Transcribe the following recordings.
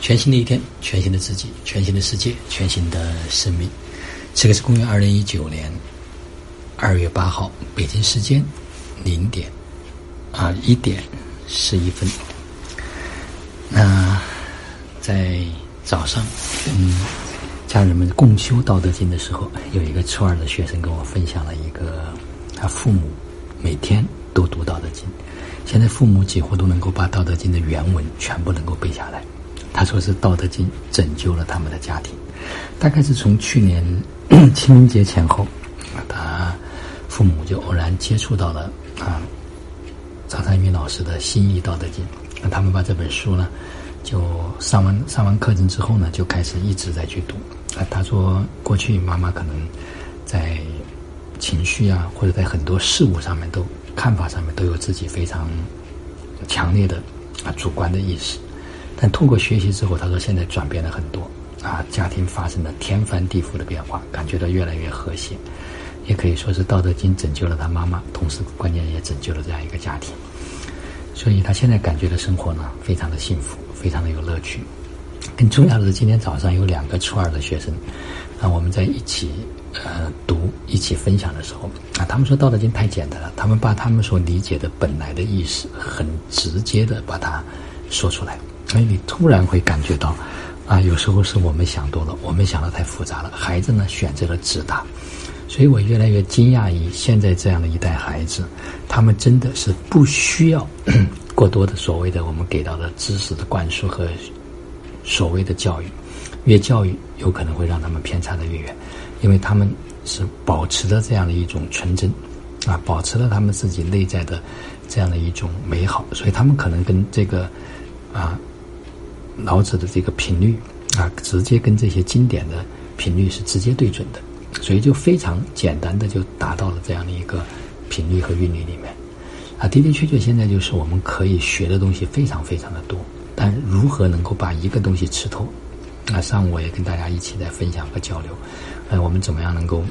全新的一天，全新的自己，全新的世界，全新的生命。这个是公元二零一九年二月八号，北京时间零点啊一点十一分。那在早上，嗯，家人们共修《道德经》的时候，有一个初二的学生跟我分享了一个他父母每天都读《道德经》，现在父母几乎都能够把《道德经》的原文全部能够背下来。他说是《道德经》拯救了他们的家庭，大概是从去年 清明节前后，他父母就偶然接触到了啊张三云老师的新译《道德经》，那他们把这本书呢，就上完上完课程之后呢，就开始一直在去读。啊，他说过去妈妈可能在情绪啊，或者在很多事物上面都看法上面都有自己非常强烈的啊主观的意识。但通过学习之后，他说现在转变了很多，啊，家庭发生了天翻地覆的变化，感觉到越来越和谐，也可以说是《道德经》拯救了他妈妈，同时关键也拯救了这样一个家庭。所以他现在感觉的生活呢，非常的幸福，非常的有乐趣。更重要的是，今天早上有两个初二的学生，啊，我们在一起呃读、一起分享的时候，啊，他们说《道德经》太简单了，他们把他们所理解的本来的意思，很直接的把它说出来。所以你突然会感觉到，啊，有时候是我们想多了，我们想的太复杂了。孩子呢选择了直达，所以我越来越惊讶于现在这样的一代孩子，他们真的是不需要 过多的所谓的我们给到的知识的灌输和所谓的教育，越教育有可能会让他们偏差的越远，因为他们是保持着这样的一种纯真，啊，保持了他们自己内在的这样的一种美好，所以他们可能跟这个啊。老子的这个频率啊，直接跟这些经典的频率是直接对准的，所以就非常简单的就达到了这样的一个频率和韵律里面。啊，的的确确，现在就是我们可以学的东西非常非常的多，但如何能够把一个东西吃透？啊，上午我也跟大家一起在分享和交流，呃，我们怎么样能够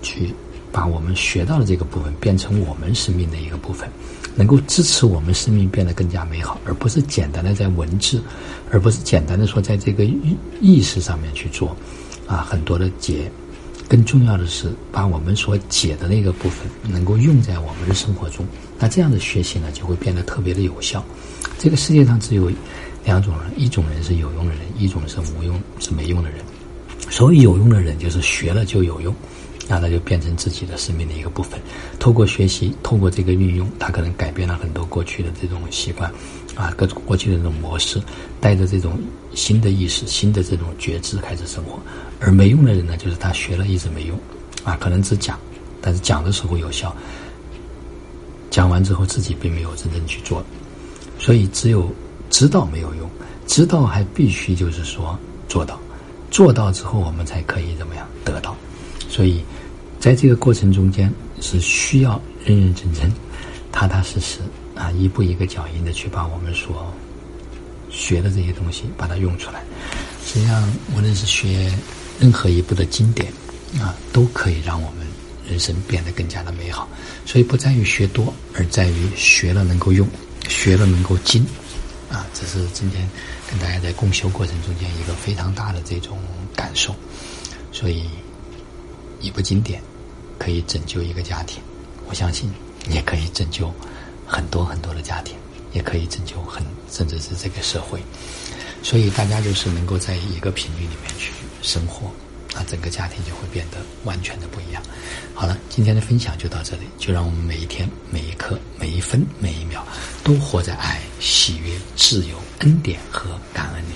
去把我们学到的这个部分变成我们生命的一个部分？能够支持我们生命变得更加美好，而不是简单的在文字，而不是简单的说在这个意意识上面去做，啊，很多的解。更重要的是把我们所解的那个部分能够用在我们的生活中。那这样的学习呢，就会变得特别的有效。这个世界上只有两种人，一种人是有用的人，一种是无用是没用的人。所谓有用的人，就是学了就有用。那他就变成自己的生命的一个部分，透过学习，透过这个运用，他可能改变了很多过去的这种习惯，啊，各种过去的这种模式，带着这种新的意识、新的这种觉知开始生活。而没用的人呢，就是他学了一直没用，啊，可能只讲，但是讲的时候有效，讲完之后自己并没有真正去做，所以只有知道没有用，知道还必须就是说做到，做到之后我们才可以怎么样？得到。所以，在这个过程中间是需要认认真真、踏踏实实啊，一步一个脚印的去把我们所学的这些东西把它用出来。实际上，无论是学任何一部的经典啊，都可以让我们人生变得更加的美好。所以，不在于学多，而在于学了能够用，学了能够精啊。这是今天跟大家在共修过程中间一个非常大的这种感受。所以。一部经典可以拯救一个家庭，我相信也可以拯救很多很多的家庭，也可以拯救很甚至是这个社会。所以大家就是能够在一个频率里面去生活，那整个家庭就会变得完全的不一样。好了，今天的分享就到这里，就让我们每一天、每一刻、每一分、每一秒都活在爱、喜悦、自由、恩典和感恩里。